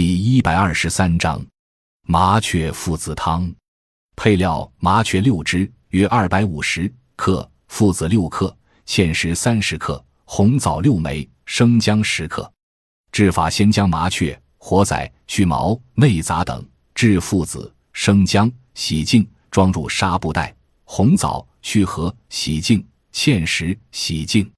第一百二十三章麻雀附子汤。配料：麻雀六只，约二百五十克；附子六克；芡实三十克；红枣六枚；生姜十克。制法：先将麻雀活仔，去毛、内杂等；制附子、生姜，洗净，装入纱布袋；红枣去核，洗净；芡实洗净。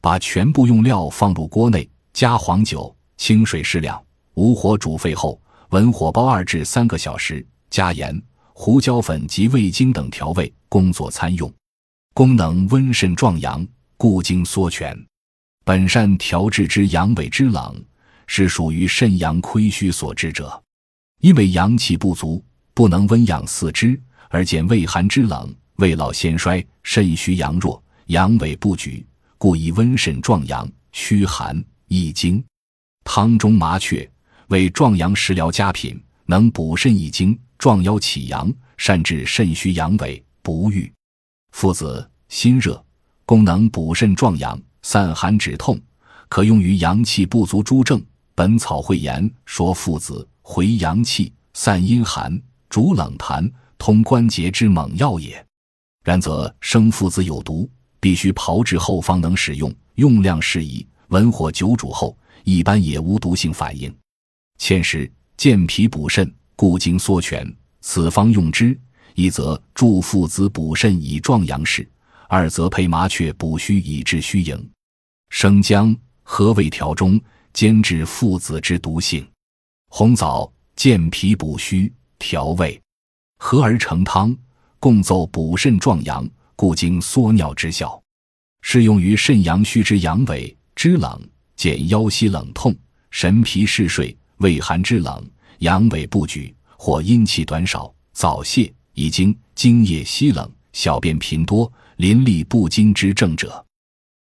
把全部用料放入锅内，加黄酒、清水适量。无火煮沸后，文火煲二至三个小时，加盐、胡椒粉及味精等调味，工作餐用。功能温肾壮阳，固精缩泉。本善调治之阳痿之冷，是属于肾阳亏虚所致者。因为阳气不足，不能温养四肢，而见胃寒之冷，胃老先衰，肾虚阳弱，阳痿不举，故以温肾壮阳、驱寒益精。汤中麻雀。为壮阳食疗佳品，能补肾益精、壮腰起阳，善治肾虚阳痿不育。附子心热，功能补肾壮阳、散寒止痛，可用于阳气不足诸症。《本草汇言》说附子回阳气、散阴寒、主冷痰、通关节之猛药也。然则生附子有毒，必须炮制后方能使用，用量适宜，文火久煮后，一般也无毒性反应。芡实健脾补肾，固精缩泉。此方用之，一则助附子补肾以壮阳势，二则配麻雀补虚以治虚盈。生姜和味调中，兼治附子之毒性。红枣健脾补虚，调味合而成汤，共奏补肾壮阳、固精缩尿之效，适用于肾阳虚之阳痿、肢冷、减腰膝冷痛、神疲嗜睡。胃寒肢冷、阳痿不举，或阴气短少、早泄、遗精、精液稀冷、小便频多、淋漓不精之症者。